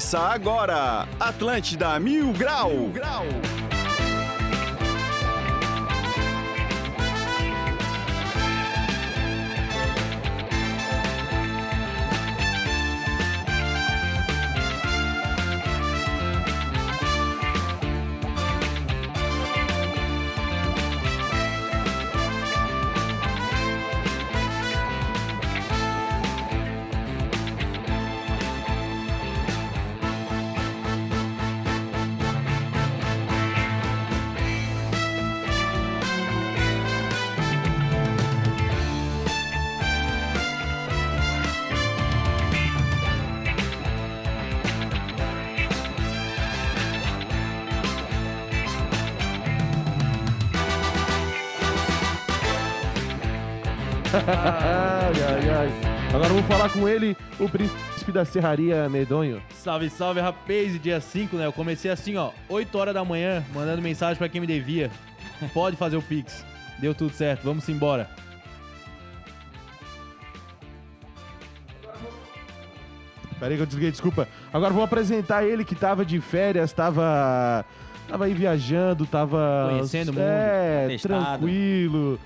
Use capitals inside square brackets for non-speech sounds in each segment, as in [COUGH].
Começa agora, Atlântida Mil Grau. Mil Grau. Agora vamos falar com ele, o príncipe da serraria medonho. Salve, salve, rapaz. Dia 5, né? Eu comecei assim, ó, 8 horas da manhã, mandando mensagem pra quem me devia. [LAUGHS] Pode fazer o Pix. Deu tudo certo, vamos embora. Peraí que eu desliguei, desculpa. Agora vamos apresentar ele que tava de férias, tava. Tava aí viajando, tava. Conhecendo o mundo, É, tranquilo.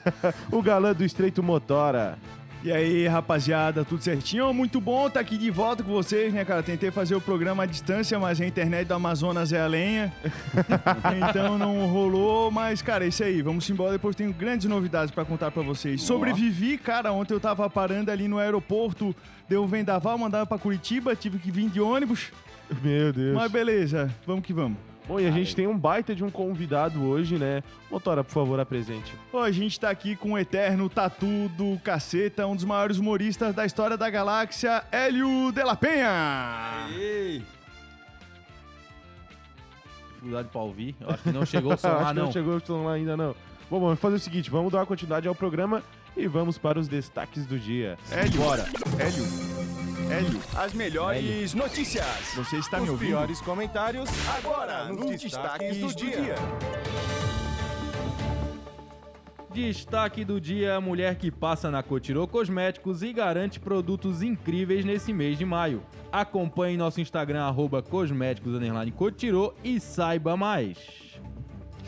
[LAUGHS] o galã do Estreito Motora. E aí, rapaziada, tudo certinho? Muito bom estar aqui de volta com vocês, né, cara? Tentei fazer o programa à distância, mas a internet do Amazonas é a lenha. [LAUGHS] então não rolou, mas, cara, é isso aí. Vamos embora. Depois tenho grandes novidades pra contar pra vocês. Sobrevivi, cara. Ontem eu tava parando ali no aeroporto, deu um vendaval, mandaram pra Curitiba, tive que vir de ônibus. Meu Deus. Mas beleza, vamos que vamos. Bom, e a gente tem um baita de um convidado hoje, né? Motora, por favor, apresente. Pô, a gente tá aqui com o eterno tatu do caceta, um dos maiores humoristas da história da galáxia, Hélio de la Penha. Dificuldade pra ouvir. Eu acho que não chegou o [LAUGHS] som Acho lá, que não. não chegou o som lá ainda não. Bom, vamos fazer o seguinte, vamos dar uma continuidade ao programa e vamos para os destaques do dia. Hélio, bora. Hélio. Hélio, as melhores notícias. Você está me Os ouvindo? piores comentários Agora, nos nos destaques do dia. Destaque do dia: mulher que passa na Cotirô Cosméticos e garante produtos incríveis nesse mês de maio. Acompanhe nosso Instagram, arroba cosméticos Cotirô e saiba mais.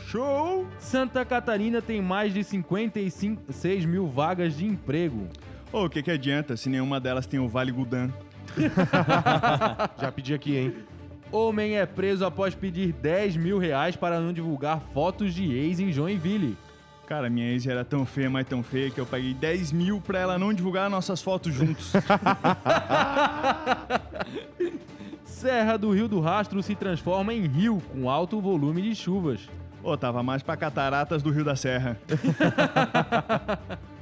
Show! Santa Catarina tem mais de 56 mil vagas de emprego. Ô, o que que adianta se nenhuma delas tem o Vale Gudan? [LAUGHS] Já pedi aqui, hein? Homem é preso após pedir 10 mil reais para não divulgar fotos de ex em Joinville. Cara, minha ex era tão feia, mas tão feia, que eu paguei 10 mil pra ela não divulgar nossas fotos juntos. [LAUGHS] Serra do Rio do Rastro se transforma em rio com alto volume de chuvas. Ô, tava mais pra cataratas do Rio da Serra. [LAUGHS]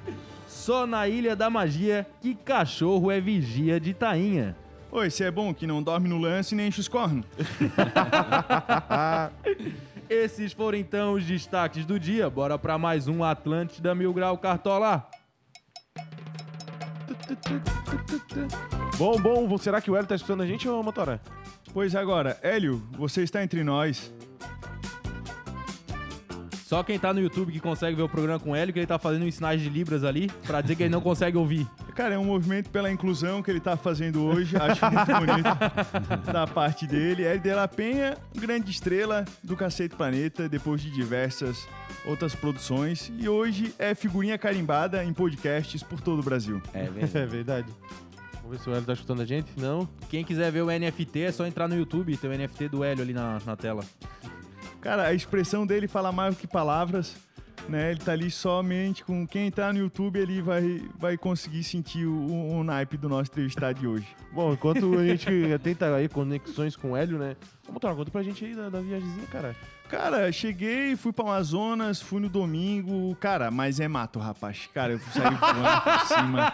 Só na Ilha da Magia que cachorro é vigia de tainha. Ô, esse é bom, que não dorme no lance e nem enche os cornos. [LAUGHS] Esses foram então os destaques do dia. Bora pra mais um Atlântida Mil Grau Cartola. Bom, bom, será que o Hélio tá escutando a gente ou Motora? Pois agora, Hélio, você está entre nós. Só quem tá no YouTube que consegue ver o programa com o Hélio, que ele tá fazendo uns sinais de libras ali, pra dizer que ele não consegue ouvir. Cara, é um movimento pela inclusão que ele tá fazendo hoje. Acho muito bonito [LAUGHS] da parte dele. Hélio de la Penha, grande estrela do Cacete Planeta, depois de diversas outras produções. E hoje é figurinha carimbada em podcasts por todo o Brasil. É, [LAUGHS] É verdade. Vamos ver se o Hélio tá escutando a gente. Não. Quem quiser ver o NFT é só entrar no YouTube, tem o NFT do Hélio ali na, na tela. Cara, a expressão dele fala mais do que palavras. Né, ele tá ali somente com quem tá no YouTube, ele vai, vai conseguir sentir o, o naipe do nosso entrevistado de hoje. Bom, enquanto a gente [LAUGHS] tenta aí conexões com o Hélio, né? Ô, Motora, conta pra gente aí da, da viagemzinha, cara. Cara, cheguei, fui pra Amazonas, fui no domingo. Cara, mas é mato, rapaz. Cara, eu saí voando por cima.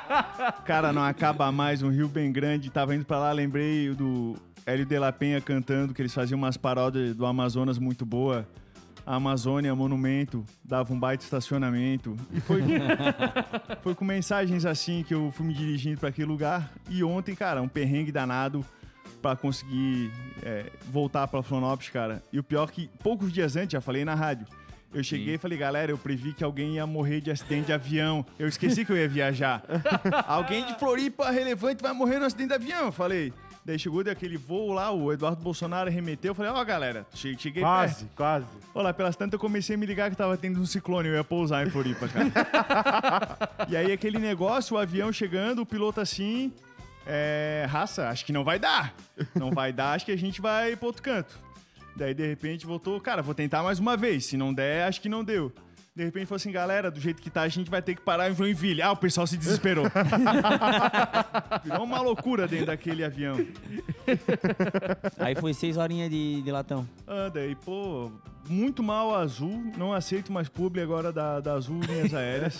Cara, não acaba mais, um rio bem grande. Tava indo pra lá, lembrei do Hélio de la Penha cantando, que eles faziam umas paródias do Amazonas muito boa. A Amazônia, monumento, dava um baita estacionamento. E foi, [LAUGHS] foi com mensagens assim que eu fui me dirigindo pra aquele lugar. E ontem, cara, um perrengue danado pra conseguir é, voltar pra Florianópolis, cara. E o pior que poucos dias antes, já falei na rádio, eu cheguei e falei, galera, eu previ que alguém ia morrer de acidente de avião. Eu esqueci que eu ia viajar. [LAUGHS] alguém de Floripa relevante vai morrer no acidente de avião, eu falei. Daí chegou daquele voo lá, o Eduardo Bolsonaro remeteu. Eu falei, ó, galera, che- cheguei Quase, quase. perto. Olha lá, pelas tantas eu comecei a me ligar que tava tendo um ciclone, eu ia pousar em Floripa, cara. [LAUGHS] e aí aquele negócio, o avião chegando, o piloto assim, é, raça, acho que não vai dar. Não vai dar, acho que a gente vai pro outro canto. Daí, de repente, voltou, cara, vou tentar mais uma vez. Se não der, acho que não deu. De repente falou assim, galera, do jeito que tá, a gente vai ter que parar em Joinville. Ah, o pessoal se desesperou. [LAUGHS] Virou uma loucura dentro daquele avião. Aí foi seis horinhas de, de latão. Ah, daí, pô, muito mal a Azul. Não aceito mais publi agora da, da Azul Linhas Aéreas.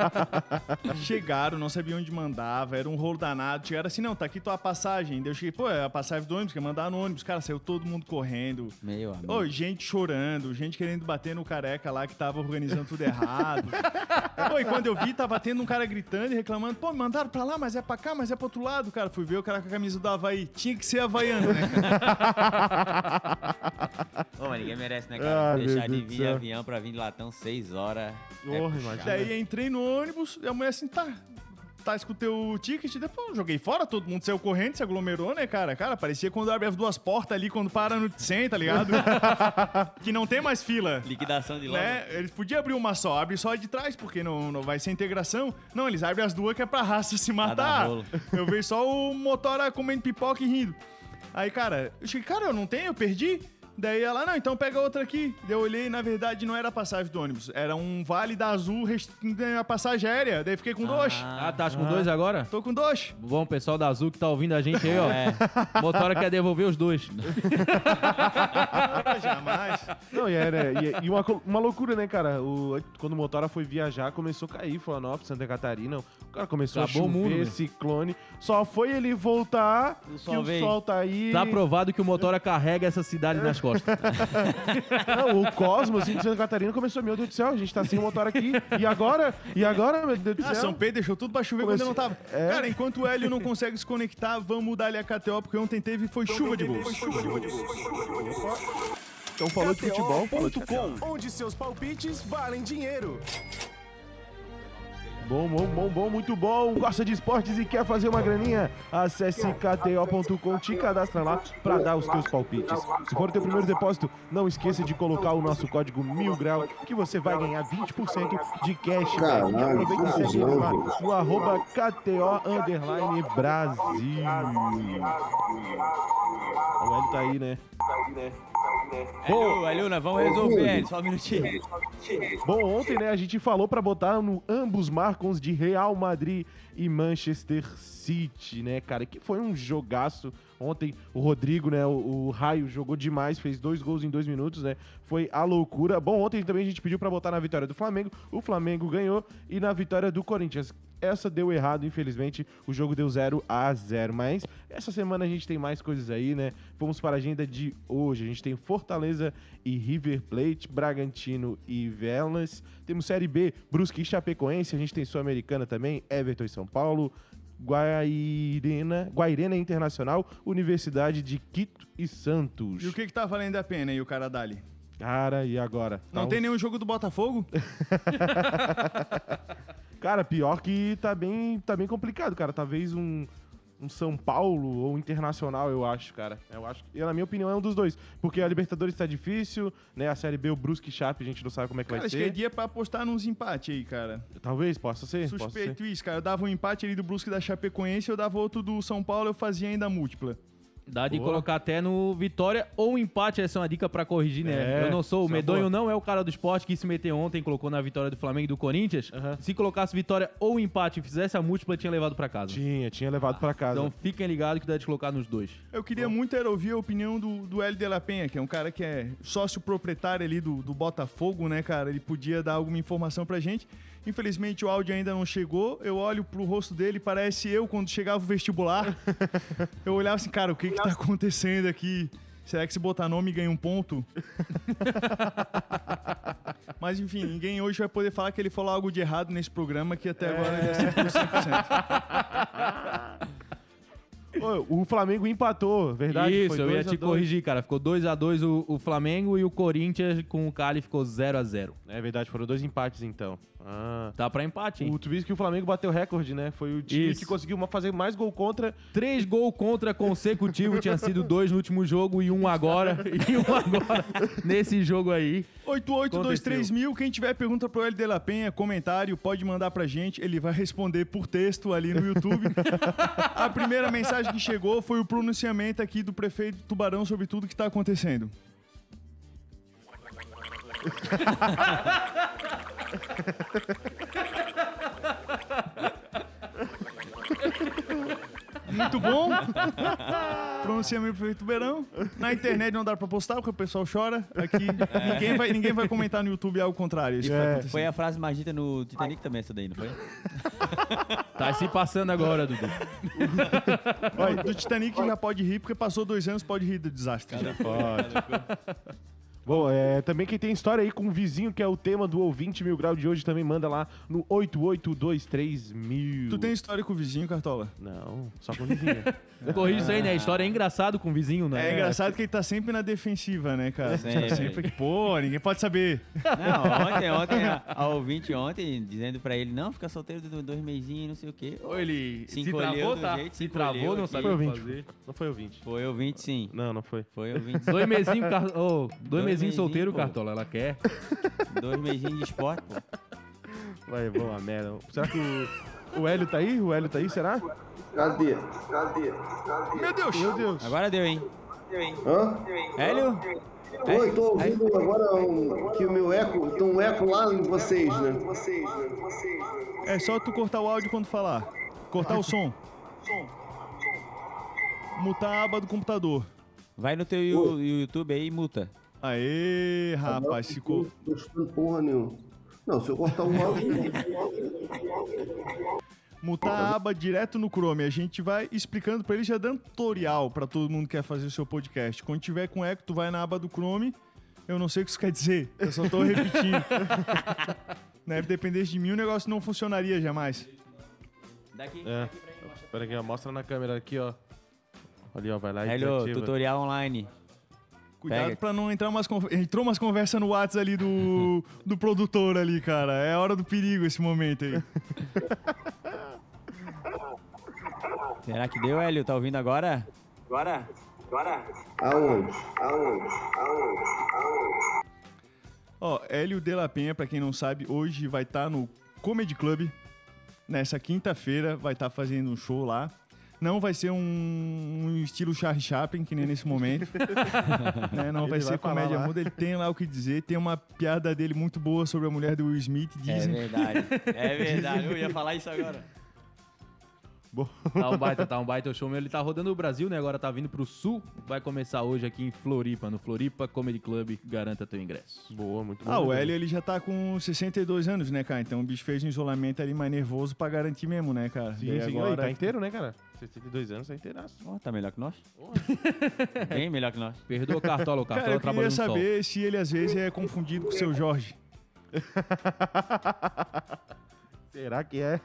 [LAUGHS] Chegaram, não sabiam onde mandava, era um rolo danado. Chegaram assim, não, tá aqui tua passagem. Daí eu cheguei, pô, é a passagem do ônibus, quer mandar no ônibus. Cara, saiu todo mundo correndo. Meu amigo. Ô, gente chorando, gente querendo bater no careca lá que tava organizando tudo errado. Pô, e quando eu vi, tava tendo um cara gritando e reclamando, pô, me mandaram pra lá, mas é pra cá, mas é pro outro lado, cara. Fui ver o cara com a camisa do Havaí. Tinha que ser havaiano, né? Ô, mas ninguém merece, né, cara? Ah, Deixar de vir avião pra vir de latão seis horas. Porra, é puxado. imagina. Daí entrei no ônibus e a mulher assim, tá. Tá, escutei o ticket, depois eu joguei fora, todo mundo saiu correndo, se aglomerou, né, cara? Cara, parecia quando abre as duas portas ali, quando para no 100, tá ligado? [LAUGHS] que não tem mais fila. Liquidação de loja. Né? Eles podiam abrir uma só, abre só a de trás, porque não, não vai ser integração. Não, eles abrem as duas que é pra raça se matar. [LAUGHS] Eu vejo só o motora comendo pipoca e rindo. Aí, cara, eu cheguei, cara, eu não tenho, eu perdi. Daí ela, não, então pega outra aqui. Daí eu olhei, na verdade, não era a passagem do ônibus. Era um vale da Azul, rest- a passagem aérea. Daí fiquei com dois. Ah, tá com dois agora? Tô com dois. Bom, pessoal da Azul que tá ouvindo a gente aí, ó. [LAUGHS] Motora quer devolver os dois. [LAUGHS] Jamais. Não, e, era, e, e uma, co- uma loucura, né, cara? O, quando o Motora foi viajar, começou a cair Florianópolis, Santa Catarina. O cara começou Acabou a o chover, mundo, né? ciclone. Só foi ele voltar O que sol o veio. sol tá aí. Tá provado que o Motora carrega essa cidade nas costas. [LAUGHS] Não, o Cosmos de Santa Catarina começou, meu Deus do céu, a gente tá sem o Motora aqui. E agora? E agora, meu Deus do Ah, céu? São Pedro deixou tudo pra chover Comecei- quando eu não tava. É. Cara, enquanto o Hélio não consegue se conectar, vamos mudar ali a KTO, porque ontem teve foi chuva de gols. Então falou de futebol, falou de onde seus palpites valem dinheiro. Bom, bom, bom, bom, muito bom. Gosta de esportes e quer fazer uma graninha? Acesse kto.com, te cadastra lá pra dar os teus palpites. Se for o teu primeiro depósito, não esqueça de colocar o nosso código mil grau que você vai ganhar 20% de cash. Caralho, e aproveita e segue eles lá no arroba KTO underline Brasil. O Hélio tá aí, né? Alô, Aluna, É, vamos resolver, só um minutinho. Bom, ontem, né, a gente falou pra botar no ambos marcam de Real Madrid e Manchester City, né, cara? Que foi um jogaço. Ontem o Rodrigo, né, o, o Raio jogou demais, fez dois gols em dois minutos, né? Foi a loucura. Bom, ontem também a gente pediu pra botar na vitória do Flamengo. O Flamengo ganhou e na vitória do Corinthians. Essa deu errado, infelizmente. O jogo deu 0 a 0 Mas essa semana a gente tem mais coisas aí, né? Vamos para a agenda de hoje. A gente tem Fortaleza e River Plate, Bragantino e Velas. Temos Série B, Brusque e Chapecoense. A gente tem Sul-Americana também, Everton e São Paulo. Guairena, Guairena Internacional, Universidade de Quito e Santos. E o que que tá valendo a pena aí, o cara dali? Cara, e agora? Não Tá tem um- nenhum jogo do Botafogo? [LAUGHS] Cara, pior que tá bem, tá bem complicado, cara. Talvez um, um São Paulo ou Internacional, eu acho, cara. Eu acho que, na minha opinião, é um dos dois. Porque a Libertadores tá difícil, né? A Série B, o Brusque Chape, a gente não sabe como é que Cara, vai acho que é ser. dia pra apostar nos empates aí, cara. Talvez, possa ser. possa ser. Suspeito isso, cara. Eu dava um empate ali do Brusque da Chapecoense, eu dava outro do São Paulo, eu fazia ainda múltipla. Dá de Boa. colocar até no vitória ou empate, essa é uma dica pra corrigir, né? É, eu não sou o é medonho, boa. não é o cara do esporte que se meteu ontem, colocou na vitória do Flamengo e do Corinthians. Aham. Se colocasse vitória ou empate e fizesse a múltipla, tinha levado pra casa. Tinha, tinha levado pra casa. Então fiquem ligados que dá de colocar nos dois. Eu queria muito era ouvir a opinião do, do Hélio de la Penha, que é um cara que é sócio proprietário ali do, do Botafogo, né, cara? Ele podia dar alguma informação pra gente. Infelizmente o áudio ainda não chegou. Eu olho pro rosto dele, parece eu quando chegava o vestibular. [LAUGHS] eu olhava assim, cara, o que que tá acontecendo aqui? Será que se botar nome ganha um ponto? [LAUGHS] Mas enfim, ninguém hoje vai poder falar que ele falou algo de errado nesse programa que até agora ele acertou [LAUGHS] 100%. Ô, o Flamengo empatou, verdade? Isso, Foi eu ia te dois. corrigir, cara. Ficou 2x2 o, o Flamengo e o Corinthians com o Cali ficou 0x0. É verdade, foram dois empates então. Ah. Tá pra empate, hein? O, tu que o Flamengo bateu recorde, né? Foi o time Isso. que conseguiu fazer mais gol contra. Três gols contra consecutivo, tinha sido dois no último jogo e um agora. [LAUGHS] E um agora nesse jogo aí. 8823 mil. Quem tiver pergunta pro L de la Penha, comentário, pode mandar pra gente. Ele vai responder por texto ali no YouTube. [LAUGHS] A primeira mensagem que chegou foi o pronunciamento aqui do prefeito de Tubarão sobre tudo que tá acontecendo. Muito bom. Pronunciamento de Tubarão. Na internet não dá pra postar porque o pessoal chora. Aqui ninguém vai, ninguém vai comentar no YouTube algo contrário. Isso É. Foi a frase mais dita no Titanic também, essa daí, não foi? Tá se passando agora, Dudu. Olha, do Titanic já pode rir, porque passou dois anos, pode rir do desastre. já. Bom, é, também quem tem história aí com o vizinho, que é o tema do ouvinte mil grau de hoje, também manda lá no 8823 mil. Tu tem história com o vizinho, Cartola? Não, só com o vizinho. [LAUGHS] Corrige isso aí, né? A história é engraçado com o vizinho, né? É, engraçado que ele tá sempre na defensiva, né, cara? Sempre. sempre. Pô, ninguém pode saber. Não, ontem, ontem, a, a ouvinte ontem, dizendo pra ele, não, fica solteiro do- dois mesinhos, não sei o quê. Ou ele Se se, travou, tá? jeito, se se travou, não sabe o que fazer. Não foi ouvinte. Foi ouvinte, sim. Não, não foi. Foi ouvinte. Dois mesinhos, car... oh, dois, Dois mesinhos solteiro, pô. Cartola, ela quer. [LAUGHS] Dois mesinhos de esporte, pô. Vai, vamos lá, merda. Será que o, o Hélio tá aí? O Hélio tá aí, será? Cadê? Cadê? Meu Deus! Meu Deus. Agora deu, hein? Hã? Hélio? Oi, tô ouvindo agora um, que o meu eco, tem um eco lá em vocês, né? É só tu cortar o áudio quando falar. Cortar o som. Mutar a aba do computador. Vai no teu Yu- YouTube aí e multa. Aê, rapaz, ficou. Tô escutando porra nenhuma. Não, se eu cortar o áudio. Mutar a aba direto no Chrome. A gente vai explicando pra ele, já dando tutorial pra todo mundo que quer fazer o seu podcast. Quando tiver com eco, tu vai na aba do Chrome. Eu não sei o que isso quer dizer. Eu só tô repetindo. [LAUGHS] Deve depender de mim, o negócio não funcionaria jamais. Daqui. É. Pera aqui, ó. Mostra na câmera aqui, ó. Ali, ó. Vai lá e desativa. tutorial online. Cuidado Pega. pra não entrar umas conversas. Entrou umas conversas no WhatsApp ali do, [LAUGHS] do produtor ali, cara. É a hora do perigo esse momento aí. [LAUGHS] Será que deu, Hélio? Tá ouvindo agora? Agora? Agora? Aonde? Aonde? Aonde? Aonde? Ó, Hélio de la Penha, pra quem não sabe, hoje vai estar no Comedy Club. Nessa quinta-feira vai estar fazendo um show lá. Não vai ser um, um estilo Charlie Chaplin, que nem nesse momento. [LAUGHS] Né, Não Ele vai vai ser falar comédia lá. muda, ele tem lá o que dizer. Tem uma piada dele muito boa sobre a mulher do Will Smith, É dizem. verdade. É [LAUGHS] verdade. Eu ia falar isso agora. Tá um baita, [LAUGHS] tá um baita o show meu. Ele tá rodando o Brasil, né? Agora tá vindo pro sul. Vai começar hoje aqui em Floripa, no Floripa Comedy Club. Garanta teu ingresso. Boa, muito bom. Ah, o Hélio ele já tá com 62 anos, né, cara? Então o bicho fez um isolamento ali mais nervoso pra garantir mesmo, né, cara? Sim, sim. agora... Aí, tá inteiro, né, cara? 62 anos, tá inteiraço. Ó, tá melhor que nós? Bem melhor que nós. Perdoa o Cartola, o Cara, Cartola eu trabalha queria no sol. saber se ele às vezes é confundido com o seu Jorge. [LAUGHS] Será que é?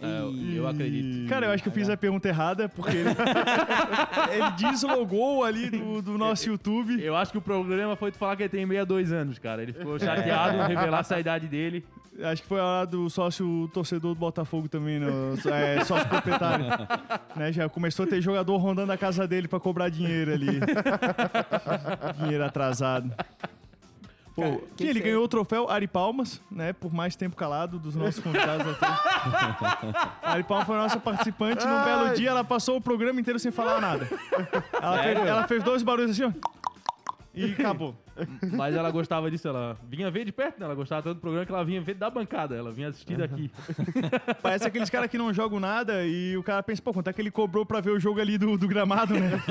É, eu- eu acredito. Cara, eu acho que eu fiz a pergunta errada, porque ele, [LAUGHS] ele deslogou ali do, do nosso YouTube. Eu acho que o problema foi tu falar que ele tem 62 anos, cara. Ele ficou chateado em revelar a idade dele. Acho que foi a hora do sócio torcedor do Botafogo também, no, é, sócio proprietário. [LAUGHS] né, já começou a ter jogador rondando a casa dele pra cobrar dinheiro ali. [LAUGHS] dinheiro atrasado. Pô, que ele ganhou o troféu Ari Palmas, né? Por mais tempo calado dos nossos convidados aqui. A [LAUGHS] Ari Palmas foi a nossa participante. Num belo dia, ela passou o programa inteiro sem falar nada. Ela, fez, ela fez dois barulhos assim, ó. E acabou. [LAUGHS] Mas ela gostava disso, ela vinha ver de perto, né? Ela gostava tanto do programa que ela vinha ver da bancada. Ela vinha assistir daqui. [LAUGHS] Parece aqueles caras que não jogam nada e o cara pensa, pô, quanto é que ele cobrou pra ver o jogo ali do, do gramado, né? [LAUGHS]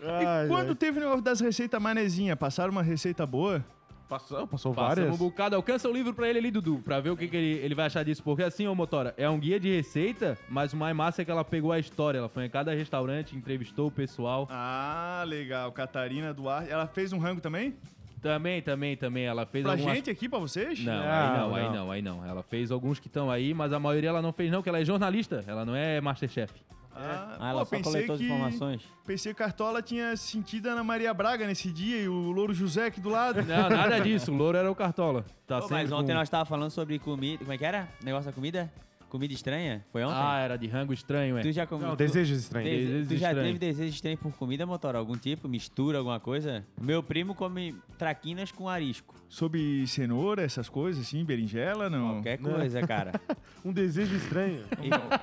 Ai, Quando ai. teve o negócio das receitas manezinha, passaram uma receita boa? Passou, passou Passamos várias. um bocado. Alcança o livro pra ele ali, Dudu, pra ver o que, que ele, ele vai achar disso. Porque assim, ô Motora, é um guia de receita, mas o mais massa é que ela pegou a história. Ela foi em cada restaurante, entrevistou o pessoal. Ah, legal. Catarina Duarte. Ela fez um rango também? Também, também, também. Ela fez Pra algumas... gente aqui, pra vocês? Não, Não, aí não, aí não. não, aí não. Ela fez alguns que estão aí, mas a maioria ela não fez não, que ela é jornalista. Ela não é Masterchef. Ah, Ah, ela pô, só pensei coletou as que, informações. pensei que Cartola tinha sentido a Ana Maria Braga nesse dia e o Louro José aqui do lado. Não, nada disso. O louro era o Cartola. Tá Pô, mas ontem com- nós tava falando sobre comida. Como é que era? Negócio da comida? Comida estranha? Foi ontem? Ah, era de rango estranho, é. tu já comeu? Não, tu- desejos estranhos. Dese- Desejos tu já estranhos. teve desejo estranho por comida, Motora? Algum tipo? Mistura, alguma coisa? Meu primo come traquinas com arisco. Sobre cenoura, essas coisas assim, berinjela, não. Qualquer coisa, cara. [LAUGHS] Um desejo estranho.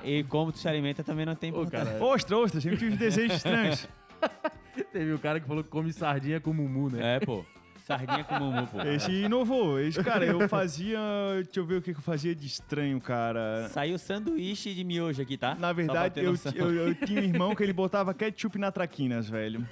E, e como tu se alimenta também não tem importância. cara, Ostra, ostra, sempre tive desejos estranhos. [LAUGHS] teve o cara que falou que come sardinha com mumu, né? É, pô. Sardinha com mumu, pô. Esse inovou. Esse, cara, eu fazia. Deixa eu ver o que eu fazia de estranho, cara. Saiu sanduíche de miojo aqui, tá? Na verdade, eu, eu, eu tinha um irmão que ele botava ketchup na traquinas, velho.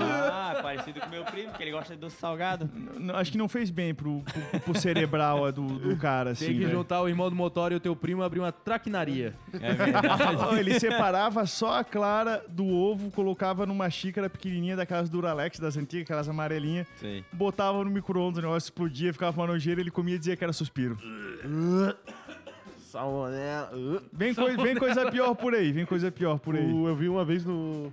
Ah, parecido com meu primo, que ele gosta de doce salgado. N- Acho que não fez bem pro, pro, pro cerebral do, do cara, assim. Tem que velho. juntar o irmão do motor e o teu primo e abrir uma traquinaria. É verdade. Ele separava só a clara do ovo, colocava numa xícara pequenininha daquelas Duralex, das antigas, aquelas amarelinhas, Sei. botava no micro-ondas, o negócio explodia, ficava uma nojeira, ele comia e dizia que era suspiro. Salmonela. Uh. Vem, coi- vem coisa pior por aí, vem coisa pior por aí. O- eu vi uma vez no.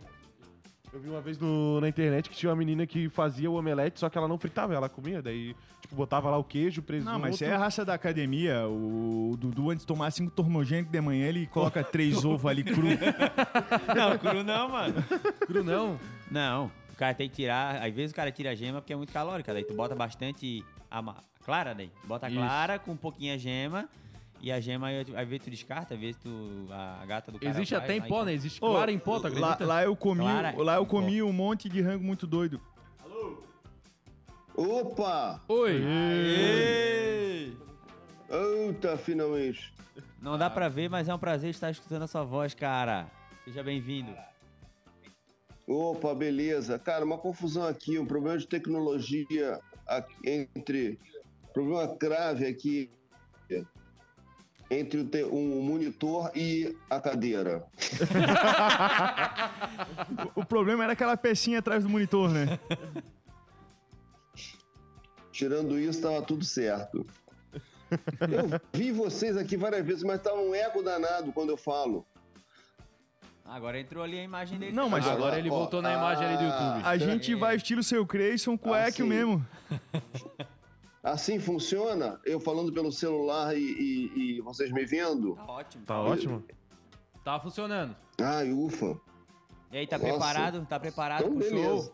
Eu vi uma vez no- na internet que tinha uma menina que fazia o omelete, só que ela não fritava, ela comia. Daí, tipo, botava lá o queijo, presunto. Não, mas isso é a raça da academia. O Dudu, antes de tomar cinco tormogênicos de manhã, ele coloca três [LAUGHS] ovos ali cru. Não, cru não, mano. Cru não? Não, o cara tem que tirar. Às vezes o cara tira a gema porque é muito calórica. Daí tu bota bastante a ma- clara, daí. Bota Isso. clara com um pouquinho a gema. E a gema, aí, às vezes tu descarta, às vezes tu. A gata do cara. Existe até em pó, né? Existe Ô, clara em pó, tu lá, acredita? lá eu comi, Clara lá eu comi um monte de rango muito doido. Opa! Oi! Ei! Eita, finalmente. Não dá pra ver, mas é um prazer estar escutando a sua voz, cara. Seja bem-vindo. Opa, beleza. Cara, uma confusão aqui, um problema de tecnologia aqui entre. Problema grave aqui entre o te- um monitor e a cadeira. [LAUGHS] O problema era aquela pecinha atrás do monitor, né? Tirando isso, tava tudo certo. [LAUGHS] Eu vi vocês aqui várias vezes, mas tá um eco danado quando eu falo. Agora entrou ali a imagem dele. Não, mas Agora ele ó, voltou na imagem ali do YouTube. A gente vai estilo seu Creyson com o Ah, Equio sim. mesmo. [LAUGHS] Assim funciona? Eu falando pelo celular e, e- e vocês me vendo? Tá ótimo. Tá ótimo. Tá funcionando. Ai, ufa. E aí, tá Nossa. preparado? Tá preparado Então, pro beleza. show?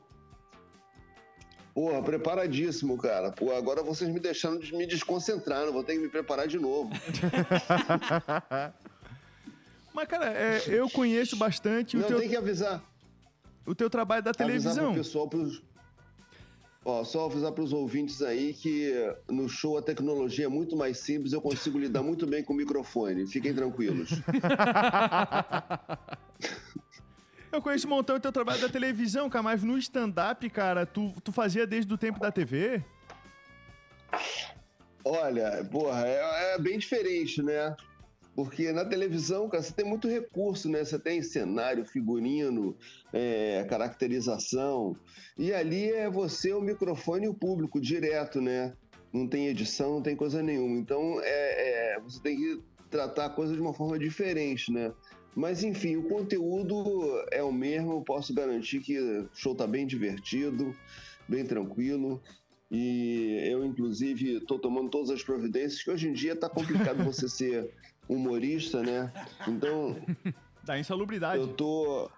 Porra, preparadíssimo, cara. Pô, agora vocês me deixaram de me desconcentrar, não vou ter que me preparar de novo. [LAUGHS] Mas, cara, é, eu conheço bastante o Não, teu, tem que avisar. o teu trabalho da Avisar televisão. pro pessoal, pros... Ó, só avisar pros ouvintes aí que no show a tecnologia é muito mais simples, eu consigo lidar muito bem com o microfone. Fiquem tranquilos. [LAUGHS] Eu conheço um montão o teu trabalho da televisão, cara, mas no stand-up, cara, tu, tu fazia desde o tempo da TV? Olha, porra, é, é bem diferente, né? Porque na televisão, cara, você tem muito recurso, né? Você tem cenário, figurino, é, caracterização. E ali é você, o microfone e o público direto, né? Não tem edição, não tem coisa nenhuma. Então, é, é, você tem que tratar a coisa de uma forma diferente, né? Mas, enfim, o conteúdo é o mesmo. Eu posso garantir que o show tá bem divertido, bem tranquilo. E eu, inclusive, estou tomando todas as providências, que hoje em dia tá complicado [LAUGHS] você ser humorista, né? Então, [LAUGHS] Da insalubridade. eu tô.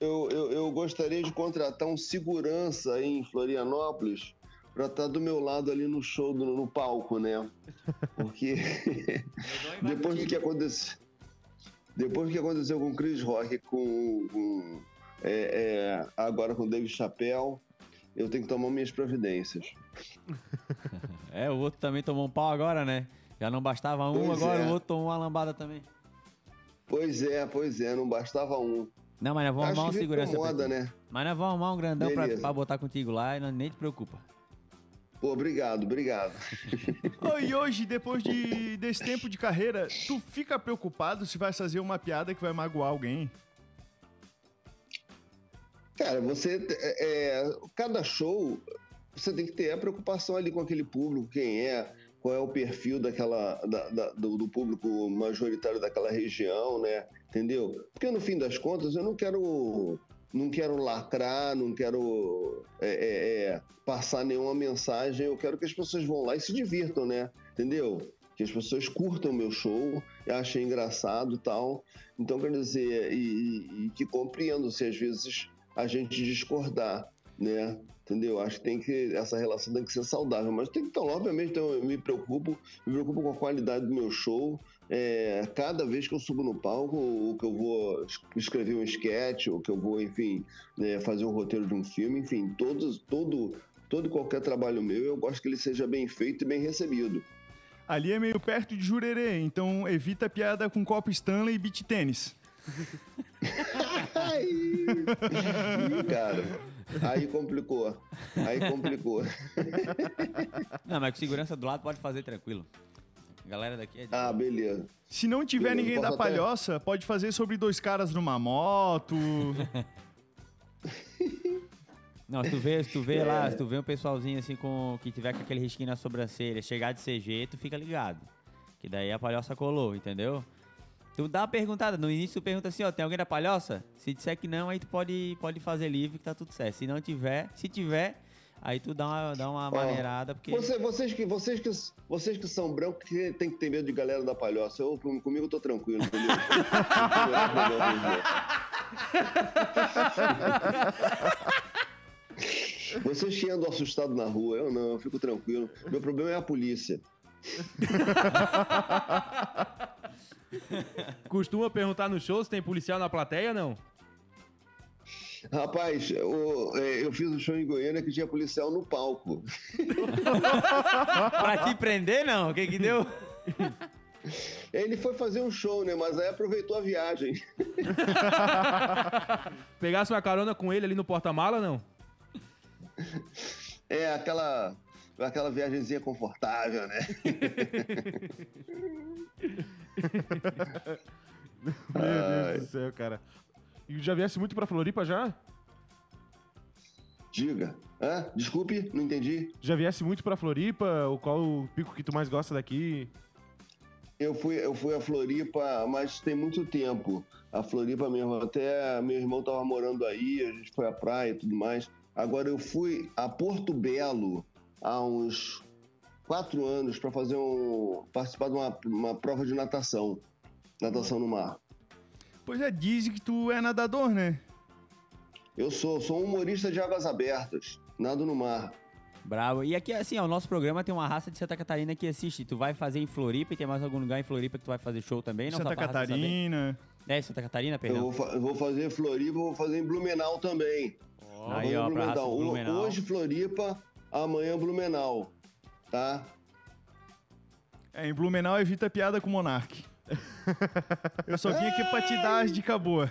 Eu, eu, eu gostaria de contratar um segurança aí em Florianópolis para estar do meu lado ali no show, do- no palco, né? Porque [LAUGHS] depois do que aconteceu. Depois do que aconteceu com o Chris Rock, com, com é, é, agora com o David Chappelle, eu tenho que tomar minhas providências. [LAUGHS] É, o outro também tomou um pau agora, né? Já não bastava um, Pois agora é. o outro tomou uma lambada também. Pois é, pois é, não bastava um. Não, mas nós vamos Acho arrumar um segurança incomoda, né? Mas nós vamos arrumar um grandão pra, pra botar contigo lá e não, nem te preocupa. Pô, obrigado, obrigado. [LAUGHS] Ô, e hoje, depois de, desse tempo de carreira, tu fica preocupado se vai fazer uma piada que vai magoar alguém? Cara, você. É, cada show você tem que ter a preocupação ali com aquele público, quem é, qual é o perfil daquela, da- da- do, do público majoritário daquela região, né? Entendeu? Porque no fim das contas eu não quero não quero lacrar, não quero é, é, é, passar nenhuma mensagem, eu quero que as pessoas vão lá e se divirtam, né? Entendeu? Que as pessoas curtam meu show, achem engraçado tal. Então, quer dizer, e, e- e que compreendam se às vezes a gente discordar, né? Entendeu? Acho que tem que essa relação tem que ser saudável, mas tem que então, obviamente, eu me preocupo, me preocupo com a qualidade do meu show. É, cada vez que eu subo no palco, ou que eu vou es- escrever um sketch, ou que eu vou, enfim, né, fazer um roteiro de um filme, enfim, todos, todo, todo e qualquer trabalho meu, eu gosto que ele seja bem feito e bem recebido. Ali é meio perto de Jurerê, então evita piada com copo Stanley e beat tênis. [LAUGHS] [LAUGHS] Cara, aí complicou, aí complicou. [LAUGHS] Não, mas com segurança do lado pode fazer tranquilo. A galera daqui é de... Ah, beleza. Se não tiver Beleza, ninguém da posso até- palhoça, pode fazer sobre dois caras numa moto. [LAUGHS] Não, se tu vê, se tu vê É. lá, se tu vê um pessoalzinho assim com que tiver com aquele risquinho na sobrancelha, chegar de CG, tu fica ligado. Que daí a palhoça colou, entendeu? Tu dá uma perguntada, no início tu pergunta assim, ó, tem alguém da palhoça? Se disser que não, aí tu pode, pode fazer livre que tá tudo certo. Se não tiver, se tiver, aí tu dá uma, dá uma maneirada, porque... Você- vocês, que, vocês, que, vocês que são brancos que tem que ter medo de galera da palhoça. Eu, com- comigo eu tô tranquilo, entendeu? [LAUGHS] Vocês que andam assustados na rua, eu não, eu fico tranquilo. Meu problema é a polícia. [LAUGHS] [LAUGHS] Costuma perguntar no show se tem policial na plateia, não? Rapaz, eu, é, eu fiz um show em Goiânia que tinha policial no palco. pra te prender, não? O que que deu? [LAUGHS] Ele foi fazer um show, né? Mas aí aproveitou a viagem. [LAUGHS] Pegasse uma carona com ele ali no porta-mala, não? É aquela, aquela viagemzinha confortável, né? E já viesse muito pra Floripa já? Diga. Desculpe, não entendi. Já viesse muito pra Floripa? O qual o pico que tu mais gosta daqui? Eu fui, eu fui a Floripa, mas tem muito tempo. A Floripa mesmo, até meu irmão tava morando aí, a gente foi à praia e tudo mais. Agora eu fui a Porto Belo há uns quatro anos para fazer um. participar de uma, uma prova de natação. Natação no mar. Pois é, dizem que tu é nadador, né? Eu sou, sou um humorista de águas abertas, nado no mar. Bravo. E aqui, assim, ó, o nosso programa tem uma raça de Santa Catarina que assiste. Tu vai fazer em Floripa e tem mais algum lugar em Floripa que tu vai fazer show também? Não Santa? Catarina. É, Santa Catarina, Eu perdão. vou, fa- eu vou fazer Floripa, vou fazer em Blumenau também. Aí, Amanhã ó, pra raça Blumenau. Blumenau. Hoje Floripa, amanhã Blumenau. Tá? É, em Blumenau evita piada com o Monark. Eu só vim aqui pra te dar as dicas boas.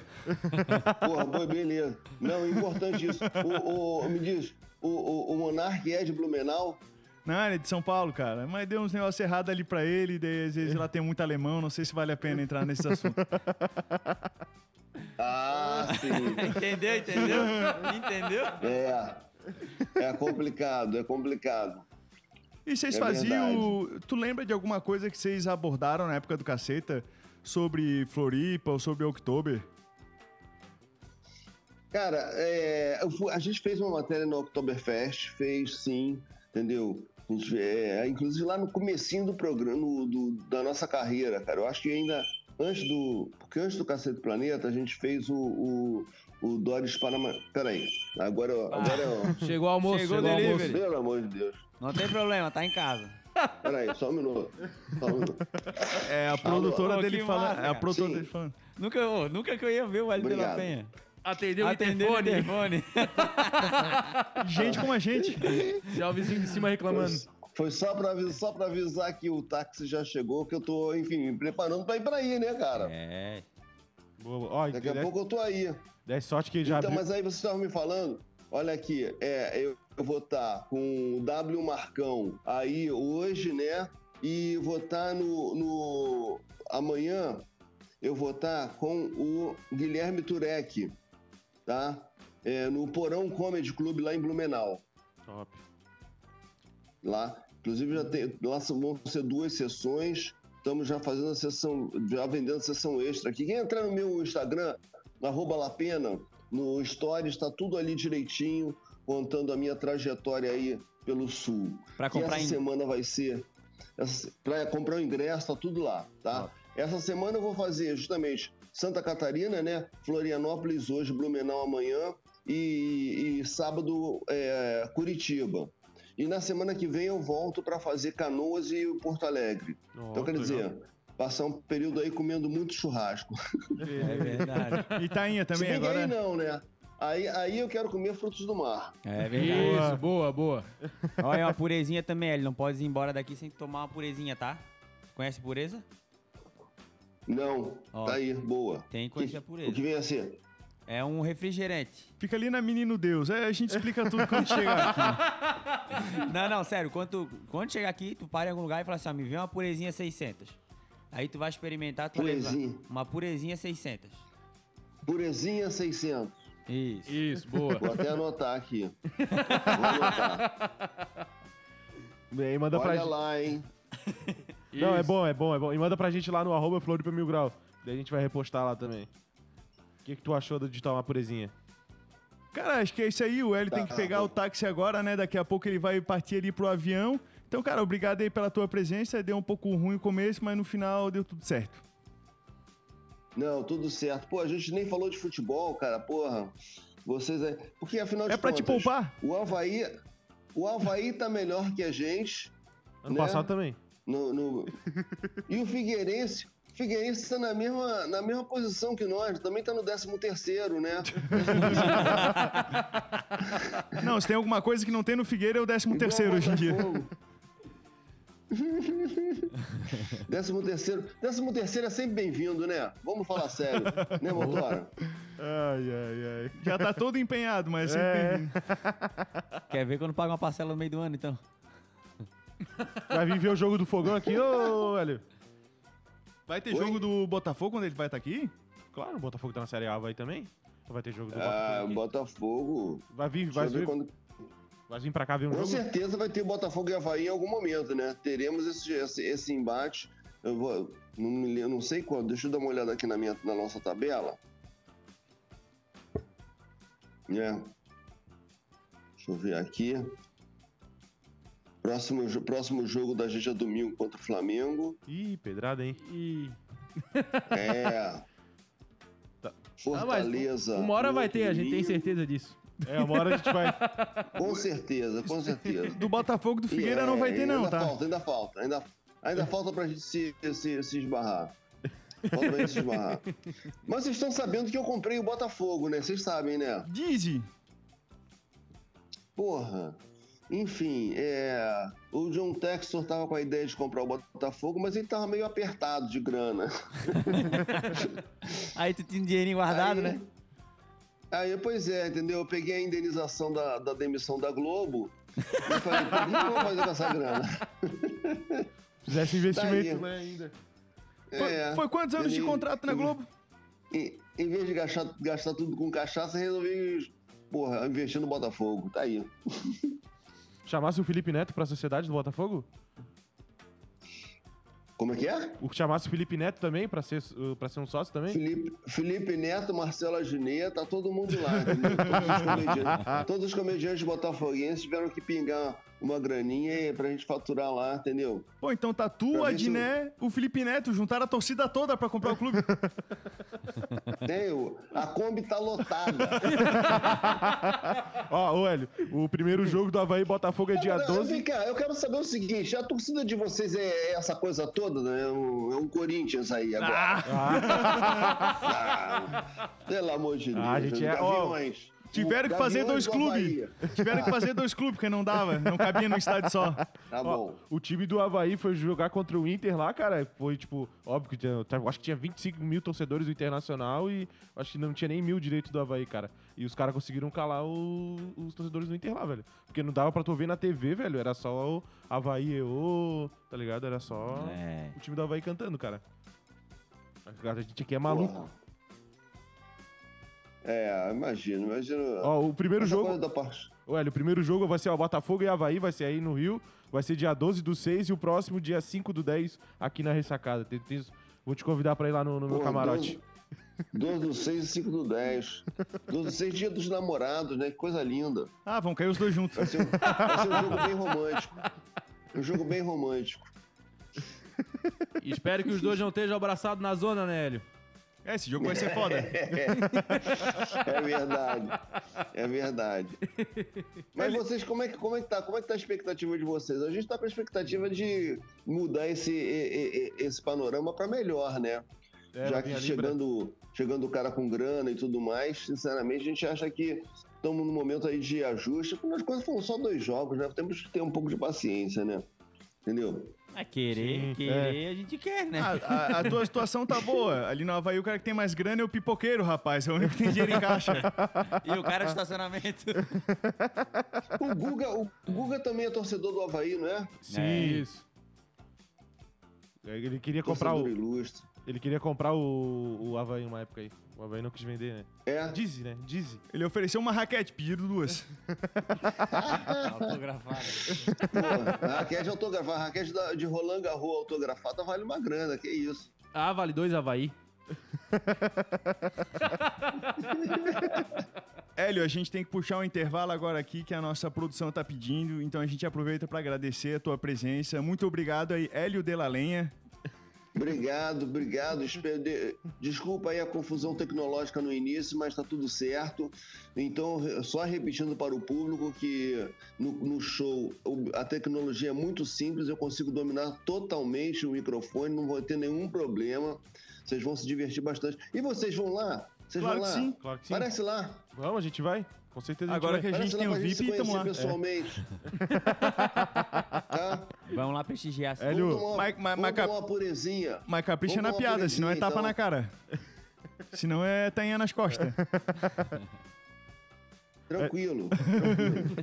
Porra, boa, beleza. Não, importante isso. O, o- me diz, o, o, o Monark é de Blumenau? Não, ele é de São Paulo, cara. Mas deu uns negócios errados ali pra ele, daí às vezes lá tem muito alemão, não sei se vale a pena entrar nesse assunto. Ah, sim. Entendeu, entendeu? Entendeu? É. É complicado, é complicado. E vocês É faziam. Tu lembra de alguma coisa que vocês abordaram na época do caceta sobre Floripa ou sobre Oktober? Cara, é, a gente fez uma matéria no Oktoberfest, fez sim, entendeu? Gente, é, inclusive lá no comecinho do programa, do- da nossa carreira, cara. Eu acho que ainda antes do... Porque antes do Cacete Planeta, a gente fez o, o, o Doris Panama... Peraí, agora, agora eu... [LAUGHS] Chegou o almoço, Chegou chegou, o o almoço. delivery. Pelo amor de Deus. Não tem problema, tá em casa. Peraí, só um minuto. Só um minuto. É a produtora Ô, dele falando. é a produtora Sim. dele falando. Nunca, ô, nunca que eu ia ver o Hélio de la. Penha. Atendeu o Atendeu o telefone. [LAUGHS] Gente como a gente. É o vizinho de cima reclamando. Foi só pra, avisar, só pra avisar que o táxi já chegou, que eu tô, enfim, me preparando pra ir pra aí, né, cara? É. Boa, Ó, Daqui a pouco eu tô aí. Der sorte que já então, abriu. mas aí vocês estavam me falando, olha aqui, é, eu, eu vou estar com o W Marcão aí hoje, né? E vou estar no, no. Amanhã eu vou estar com o Guilherme Turek, tá? É, no Porão Comedy Club lá em Blumenau. Top. lá. Inclusive, já tem, lá vão ser duas sessões. Estamos já fazendo a sessão, já vendendo a sessão extra aqui. Quem entrar no meu Instagram, arroba Lapena, no Stories, está tudo ali direitinho, contando a minha trajetória aí pelo Sul. Pra que comprar essa em... semana vai ser. Para comprar o ingresso, tá tudo lá, tá? Essa semana eu vou fazer justamente Santa Catarina, né? Florianópolis hoje, Blumenau amanhã e, e sábado é, Curitiba. E na semana que vem eu volto para fazer Canoas e Porto Alegre. Então, quer dizer, passar um período aí comendo muito churrasco. É verdade. Itainha Se também que agora. aí não, né? Aí, aí eu quero comer frutos do mar. É verdade. Isso, boa, boa. [LAUGHS] Olha, uma purezinha também, ele não pode ir embora daqui sem tomar uma purezinha, tá? Conhece pureza? Não, Ó. tá aí, boa. Tem que conhecer a O que pureza. vem a ser? É um refrigerante. Fica ali na Menino Deus. É, a gente explica tudo quando [LAUGHS] chegar aqui. Não, não, sério. Quando, tu, quando chegar aqui, tu para em algum lugar e fala assim, ó, me vê uma purezinha 600. Aí tu vai experimentar, tu Purezinha. uma purezinha 600. Purezinha 600. Isso. Isso, boa. Vou até anotar aqui. [LAUGHS] Vou anotar. E aí manda pra Olha gente. lá, hein? Não, é bom, é bom, é bom. E manda pra gente lá no arroba Floripa Mil Grau. Daí a gente vai repostar lá também. O que, que tu achou de tomar purezinha? Cara, acho que é isso aí. O Hélio Tá, tem que tá pegar bom. o táxi agora, né? Daqui a pouco ele vai partir ali pro avião. Então, cara, obrigado aí pela tua presença. Deu um pouco ruim o começo, mas no final deu tudo certo. Não, tudo certo. Pô, a gente nem falou de futebol, cara. Porra. Vocês aí. Porque afinal de É pra te contas, poupar? O Havaí. O Havaí tá melhor que a gente. Ano Né? passado também. No, no- [LAUGHS] E o Figueirense. O Figueirense está na mesma, na mesma posição que nós, também tá no 13 terceiro, né? [LAUGHS] Não, se tem alguma coisa que não tem no Figueira é o 13 terceiro hoje em dia. [LAUGHS] Décimo terceiro. Décimo terceiro é sempre bem-vindo, né? Vamos falar sério. né, Motora? Ai, ai, ai. Já tá todo empenhado, mas é sempre É. bem-vindo. [LAUGHS] Quer ver quando paga uma parcela no meio do ano, então? Vai vir ver o jogo do fogão aqui, ô, Hélio? Vai ter Oi? jogo do Botafogo quando ele vai estar aqui? Claro, o Botafogo tá na Série A, vai também? Ou vai ter jogo do Ah, Botafogo? aqui? Botafogo. Vai vir, Deixa vai vir, quando- vai vir pra cá ver um Com jogo? certeza vai ter Botafogo e Havaí em algum momento, né? Teremos esse, esse, esse embate. Eu vou. Não, me lembro, não sei quando. Deixa eu dar uma olhada aqui na, minha, na nossa tabela. É. Deixa eu ver aqui. Próximo, próximo jogo da gente é domingo contra o Flamengo. Ih, pedrada, hein? E... É. [LAUGHS] Tá. Fortaleza. Uma hora vai ter, a gente tem certeza disso. É, uma hora a gente vai. Com certeza, com certeza. Do Botafogo do Figueira E, não vai é, ter, não, ainda tá? Falta, ainda falta, ainda, ainda falta pra gente se, se, se esbarrar. Falta pra gente se esbarrar. Mas vocês estão sabendo que eu comprei o Botafogo, né? Vocês sabem, né? Dizzy. Porra. Enfim, é, o John Textor tava com a ideia de comprar o Botafogo, mas ele tava meio apertado de grana. [LAUGHS] Aí tu tinha um dinheirinho guardado, Aí- né? Aí, pois é, entendeu? Eu peguei a indenização da, da demissão da Globo e falei, o que eu vou fazer com essa grana? [LAUGHS] Fizesse investimento, Tá né, ainda. Foi, É, foi quantos anos de contrato na Globo? Em, em vez de gastar, gastar tudo com cachaça, resolvi, porra, investir no Botafogo. Tá aí. [LAUGHS] Chamasse o Felipe Neto pra sociedade do Botafogo? Como é que é? O chamasse Felipe Neto também pra ser, uh, pra ser um sócio também? Felipe, Felipe Neto, Marcelo Aginê, tá todo mundo lá? Todos os comediantes, todos os comediantes botafoguenses tiveram que pingar uma graninha aí pra gente faturar lá, entendeu? Pô, então tá tu, a Diné, o Felipe Neto, juntaram a torcida toda pra comprar o clube. [LAUGHS] Tem o- a Kombi tá lotada. [LAUGHS] Ó, ô Hélio, o primeiro jogo do Havaí Botafogo é dia Não, 12. Vem cá, eu quero saber o seguinte: a torcida de vocês é essa coisa toda, né? É um, é um Corinthians aí agora. Ah, [LAUGHS] pelo amor de Deus. Ah, a gente é- Gaviões. Tiveram que fazer dois do clubes. Havaí. Tiveram que fazer dois clubes, porque não dava, não cabia no estádio só. [LAUGHS] Tá Ó, bom. o time do Havaí foi jogar contra o Inter lá, cara. Foi tipo, óbvio que tinha, eu acho que tinha 25 mil torcedores do Internacional e acho que não tinha nem mil direito do Havaí, cara. E os caras conseguiram calar o- os torcedores do Inter lá, velho. Porque não dava pra tu ver na TV, velho. Era só o Havaí EO, tá ligado? Era só É. o time do Havaí cantando, cara. A gente aqui é maluco. Porra. É, imagino, imagino. Ó, o primeiro Essa jogo. coisa da parte- Olha, o primeiro jogo vai ser o Botafogo e Havaí, vai ser aí no Rio. Vai ser dia 12 do 6 e o próximo dia 5 do 10 aqui na Ressacada. Tem- tem- vou te convidar pra ir lá no, no meu Pô, camarote. 12 do 6 e 5 do 10. 12 do 6, dia dos namorados, né? Que coisa linda. Ah, vão cair os dois juntos. Vai ser, um- vai ser um jogo bem romântico. Um jogo bem romântico. Espero que os dois não estejam abraçados na zona, né, Hélio? É, esse jogo vai ser foda. [LAUGHS] É verdade. É verdade. Mas vocês, como é que, como é que tá? Como é que tá a expectativa de vocês? A gente tá com a expectativa de mudar esse, esse panorama para melhor, né? É, Já que Libra. chegando, chegando o cara com grana e tudo mais, sinceramente, a gente acha que estamos num momento aí de ajuste. De contas, foram só dois jogos, né? Temos que ter um pouco de paciência, né? Entendeu? É querer, Sim, querer, a gente quer, né? Ah, a, a tua situação tá boa. Ali no Havaí, o cara que tem mais grana é o pipoqueiro, rapaz. É o único que tem dinheiro em caixa. [LAUGHS] E o cara de estacionamento. [LAUGHS] O Guga, o Guga também é torcedor do Havaí, não é? Sim. É. Isso. Ele queria comprar Torcedor o. ilustre. Ele queria comprar o, o Havaí uma época aí. O Havaí não quis vender, né? É. Dizzy, né? Dizzy. Ele ofereceu uma raquete, pediram duas. [LAUGHS] Autografado. Pô, a raquete autografada, a raquete de Roland Garros autografada vale uma grana, que isso. Ah, vale dois Havaí. [LAUGHS] Hélio, a gente tem que puxar um intervalo agora aqui que a nossa produção tá pedindo, então a gente aproveita para agradecer a tua presença. Muito obrigado aí, Hélio de la Lenha. Obrigado, obrigado. Desculpa aí a confusão tecnológica no início, mas tá tudo certo. Então, só repetindo para o público que no, no show a tecnologia é muito simples, eu consigo dominar totalmente o microfone, não vou ter nenhum problema. Vocês vão se divertir bastante. E vocês vão lá? Vocês Claro vão que lá? sim. Claro que sim. Parece lá. Vamos, a gente vai. Com certeza a gente Agora vai. que a gente tem o VIP, se tamo lá. pessoalmente. [LAUGHS] Tá? Vamos lá prestigiar. Hélio, Vamos tomar, uma- mas- mas- cap- uma purezinha. Mas capricha Vamos na piada, senão é tapa então. na cara. [LAUGHS] senão é tainha nas costas. [LAUGHS] Tranquilo.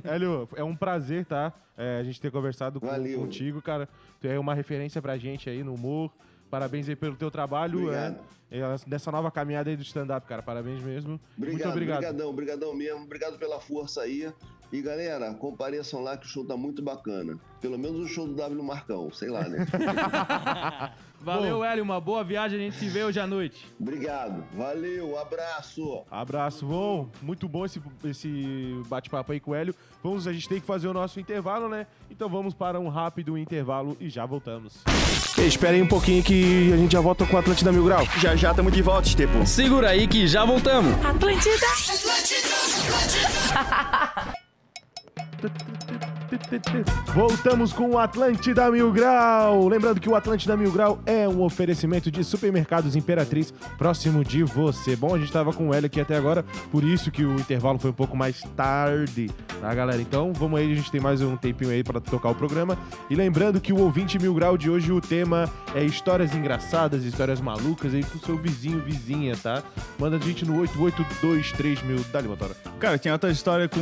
Hélio, é um prazer, tá? É, a gente ter conversado com- contigo, cara. Tu é uma referência pra gente aí no humor. Parabéns aí pelo teu trabalho. É, é, nessa nova caminhada aí do stand-up, cara. Parabéns mesmo. Obrigado, Muito obrigado. Obrigadão, obrigadão mesmo. Obrigado pela força aí. E galera, compareçam lá que o show tá muito bacana. Pelo menos o show do W Marcão, sei lá, né? [LAUGHS] Valeu, Hélio. Uma boa viagem. A gente se vê hoje à noite. Obrigado. Valeu, abraço. Abraço, bom. Muito bom esse, esse bate-papo aí com o Hélio. Vamos, a gente tem que fazer o nosso intervalo, né? Então vamos para um rápido intervalo e já voltamos. Espera aí um pouquinho que a gente já volta com o Atlântida Mil Grau. já já tamo de volta, Estepo. Segura aí que já voltamos. Atlântida. Da, da, da. Voltamos com o Atlântida Mil Grau. Lembrando que o Atlântida Mil Grau é um oferecimento de supermercados Imperatriz próximo de você. Bom, a gente tava com o Hélio aqui até agora, por isso que o intervalo foi um pouco mais tarde, tá, galera? Então, vamos aí, a gente tem mais um tempinho aí para tocar o programa. E lembrando que o ouvinte Mil Grau de hoje, o tema é histórias engraçadas, histórias malucas aí com o seu vizinho, vizinha, tá? Manda a gente no 8823 mil. Motora. Cara, tinha outra história com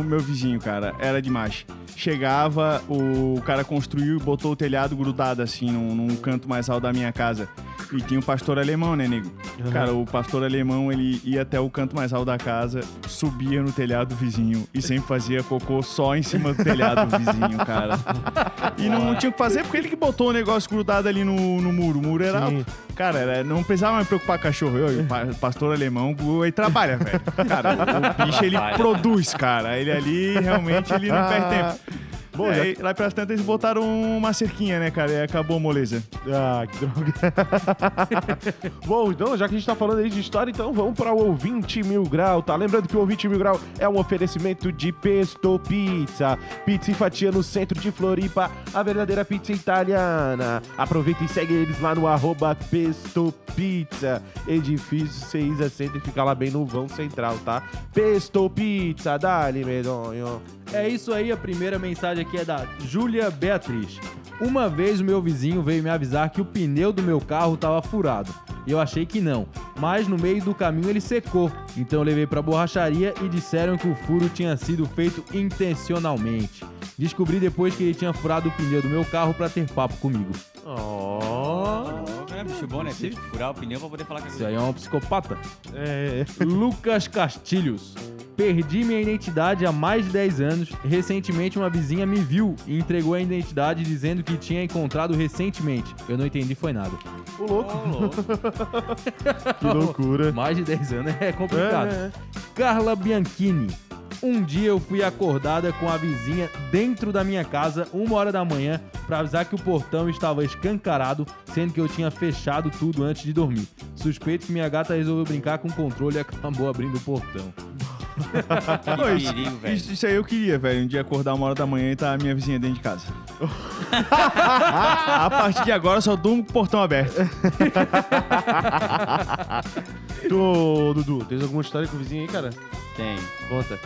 o meu vizinho, cara. Era demais. Chegava, o cara construiu e botou o telhado grudado assim num, num canto mais alto da minha casa. E tinha um pastor alemão, né, nego? Cara, o pastor alemão, ele ia até o canto mais alto da casa, subia no telhado do vizinho e sempre fazia cocô só em cima do telhado do vizinho, cara. E não tinha o que fazer porque ele que botou o negócio grudado ali no, no muro. O muro era Sim. alto. Cara, era- não precisava mais preocupar com cachorro. Eu, o pa- pastor alemão, ele trabalha, velho. Cara, o, o bicho, ele produz, cara. Ele ali, realmente, ele não perde tempo. Bom, Bom, já aí, lá pelas tantas eles botaram uma cerquinha, né, cara? E acabou a moleza. Ah, que droga. [LAUGHS] Bom, então, já que a gente tá falando aí de história, então vamos para o Ouvinte Mil Grau, tá? Lembrando que o Ouvinte Mil Grau é um oferecimento de Pesto Pizza. Pizza e fatia no centro de Floripa, a verdadeira pizza italiana. Aproveita e segue eles lá no arroba Pesto Pizza. Edifício Ceisa Center, fica lá bem no vão central, tá? Pesto Pizza, dali, medonho. É isso aí, a primeira mensagem aqui é da Júlia Beatriz. Uma vez o meu vizinho veio me avisar que o pneu do meu carro estava furado. Eu achei que não, mas no meio do caminho ele secou. Então eu levei pra borracharia e disseram que o furo tinha sido feito intencionalmente. Descobri depois que ele tinha furado o pneu do meu carro pra ter papo comigo. Oh. Bicho bom, né? Teve que furar o pneu pra poder falar com a Isso aí é um psicopata. É. Lucas Castilhos. Perdi minha identidade há mais de 10 anos. Recentemente, uma vizinha me viu e entregou a identidade dizendo que tinha encontrado recentemente. Eu não entendi, foi nada. O louco. Ô, louco. [LAUGHS] Que loucura. Mais de 10 anos é complicado. É, é. Carla Bianchini. Um dia eu fui acordada com a vizinha dentro da minha casa, uma hora da manhã, pra avisar que o portão estava escancarado, sendo que eu tinha fechado tudo antes de dormir. Suspeito que minha gata resolveu brincar com o controle e acabou abrindo o portão. [LAUGHS] Que perigo, velho. isso, isso aí eu queria, velho. Um dia acordar uma hora da manhã e tá a minha vizinha dentro de casa. [LAUGHS] a partir de agora eu só durmo com o portão aberto. [LAUGHS] Tu, Dudu, tens alguma história com o vizinho aí, cara? Tem. Conta.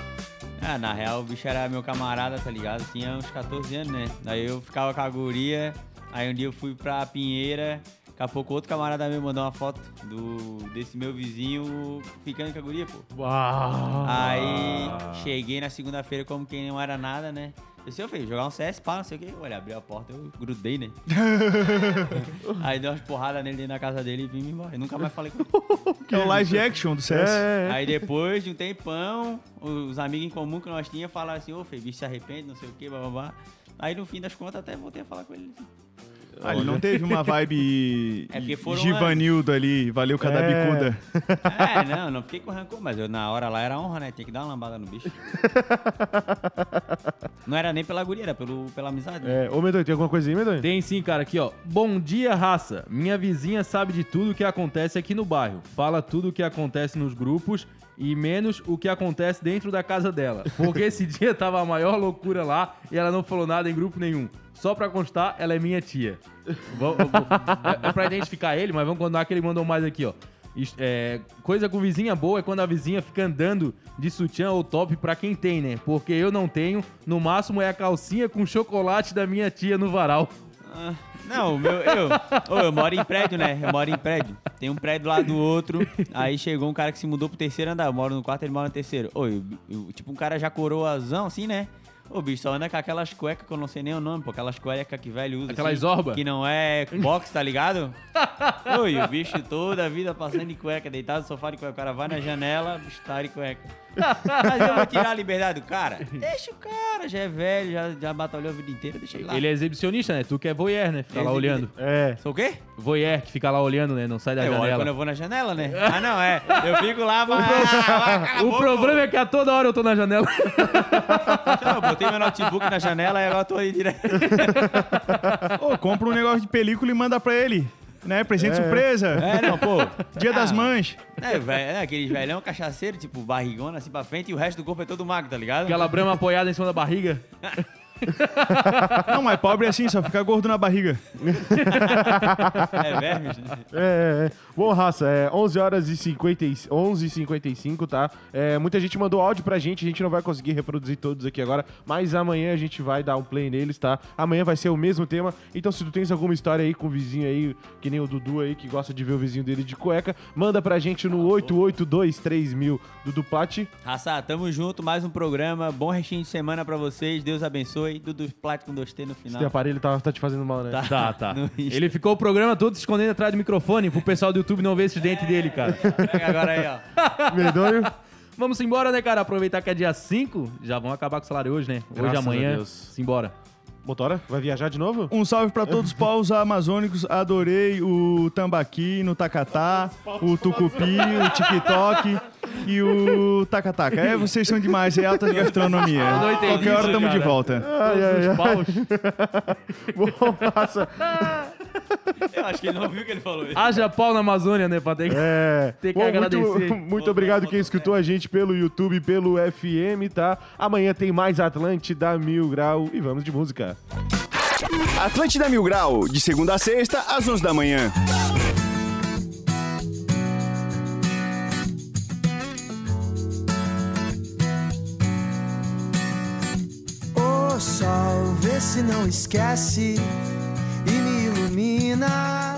Ah, na real, o bicho era meu camarada, tá ligado? Tinha uns 14 anos, né? Daí eu ficava com a guria, aí um dia eu fui pra Pinheira, daqui a pouco outro camarada meu mandou uma foto do, desse meu vizinho ficando com a guria, pô. Uau. Aí cheguei na segunda-feira como quem não era nada, né? Eu disse, ô filho, jogar um CS, pá, não sei o quê. Olha, abri a porta, eu grudei, né? [LAUGHS] aí dei umas porradas nele dentro da casa dele e vim me embora. Eu nunca mais falei com ele. Que é o live action do CS. É, é. Aí depois de um tempão, os amigos em comum que nós tínhamos falaram assim, ô Fê, bicho se arrepende, não sei o que, babá. Aí no fim das contas até voltei a falar com ele. Ah, ele não teve uma vibe [LAUGHS] É porque foram Givanildo ali, valeu cada É. bicuda. [LAUGHS] É, [LAUGHS] não, não fiquei com rancor, mas eu, na hora lá era honra, né? Tinha que dar uma lambada no bicho. Não era nem pela guria, era pelo, pela amizade. né? É, ô Medonho, tem alguma coisa aí, Medonho? Tem sim, cara, aqui ó. Bom dia, raça. Minha vizinha sabe de tudo o que acontece aqui no bairro. Fala tudo o que acontece nos grupos e menos o que acontece dentro da casa dela. Porque esse dia tava a maior loucura lá e ela não falou nada em grupo nenhum. Só pra constar, ela é minha tia. Vou- vou- é, é pra identificar ele, mas vamos contar que ele mandou mais aqui, ó. É, coisa com vizinha boa é quando a vizinha fica andando de sutiã ou top pra quem tem, né? Porque eu não tenho. No máximo é a calcinha com chocolate da minha tia no varal. Não, meu, eu, ô, eu moro em prédio, né? Eu moro em prédio. Tem um prédio lá do outro. Aí chegou um cara que se mudou pro terceiro andar. Eu moro no quarto, ele mora no terceiro. Eu- tipo, um cara já coroazão, assim, né? Ô, bicho, só anda com aquelas cuecas que eu não sei nem o nome, pô. Aquelas cuecas que velho usa. Aquelas assim, zorba? Que não é box, tá ligado? [LAUGHS] E o bicho toda a vida passando de cueca, deitado no sofá de cueca. O cara vai na janela, bicho tá de cueca. Mas eu vou tirar a liberdade do cara? [LAUGHS] Deixa o cara, já é velho, já, já batalhou a vida inteira, deixa ele lá. Ele é exibicionista, né? Tu que é voyeur, né? Fica lá olhando. É. Sou o quê? Voyeur que fica lá olhando, né? Não sai da Eu olho janela. quando eu vou na janela, né? Ah, não, é. Eu fico lá, mas... [LAUGHS] O problema é que a toda hora eu tô na janela. [LAUGHS] Eu botei meu notebook na janela e agora eu tô aí direto. Ô, compra um negócio de película e manda pra ele. Né? Presente surpresa. É, não, pô. Dia das Ah, mães. É, velho, é aqueles velhão cachaceiro, tipo, barrigona assim pra frente e o resto do corpo é todo magro, tá ligado? Aquela brama apoiada em cima da barriga. [LAUGHS] [LAUGHS] Não, mas pobre é assim, só fica gordo na barriga. [LAUGHS] É vermes, né? É, é, é. Bom, raça, é 11 horas e 50, e- 11 e 55, tá? É, muita gente mandou áudio pra gente, a gente não vai conseguir reproduzir todos aqui agora, mas amanhã a gente vai dar um play neles, tá? Amanhã vai ser o mesmo tema, então se tu tens alguma história aí com o vizinho aí, que nem o Dudu aí, que gosta de ver o vizinho dele de cueca, manda pra gente no 8823 Dudu Plat. Raça, tamo junto, mais um programa. Bom restinho de semana pra vocês. Deus abençoe. Dudu Plat com 2T no Esse final. teu aparelho tá, tá te fazendo mal, né? Tá. Tá, tá. [LAUGHS] Ele ficou o programa todo se escondendo atrás do microfone pro pessoal do YouTube não ver esses dentes dele, cara. Pega agora aí, ó. [LAUGHS] Medonho. Vamos embora, né, cara? Aproveitar que é dia 5. Já vão acabar com o salário hoje, né? Hoje, Graças a amanhã. Deus. Simbora. Motora, vai viajar de novo? Um salve pra todos os povos amazônicos. Adorei o tambaqui no tacatá, o tucupi, o tiktok e o tacataca. É, vocês são demais, é alta gastronomia. não entendi Qualquer hora estamos de volta. Ai, ai, ai. Paus. [LAUGHS] Bom, raça, Eu acho que ele não viu o que ele falou. Haja pau na Amazônia, né? Pra ter que... É. [LAUGHS] Tem que Bom, agradecer. Muito, muito obrigado quem escutou a gente pelo YouTube, pelo FM, tá? Amanhã tem mais Atlântida Mil Grau e vamos de música. Atlântida Mil Grau, de segunda a sexta, às 11 da manhã. O sol, vê se não esquece divina.